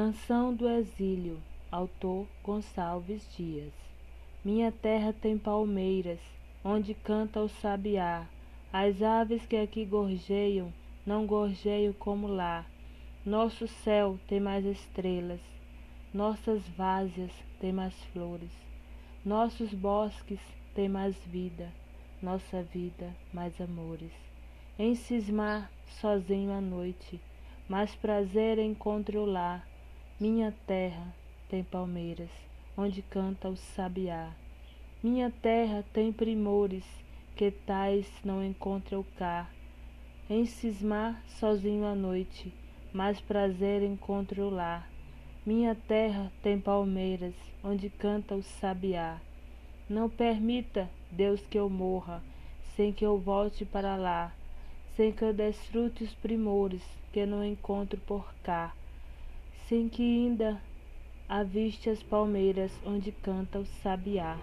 Canção do Exílio, autor Gonçalves Dias. Minha terra tem palmeiras, onde canta o sabiá. As aves que aqui gorjeiam, não gorjeiam como lá. Nosso céu tem mais estrelas, nossas várzeas têm mais flores, nossos bosques têm mais vida, nossa vida mais amores. Em cismar sozinho à noite, mais prazer encontro lá minha terra tem palmeiras, onde canta o sabiá. Minha terra tem primores, que tais não encontro cá. Em cismar sozinho à noite, mais prazer encontro lá. Minha terra tem palmeiras, onde canta o sabiá. Não permita, Deus, que eu morra, sem que eu volte para lá, sem que eu desfrute os primores que não encontro por cá sem que ainda aviste as palmeiras onde canta o sabiá.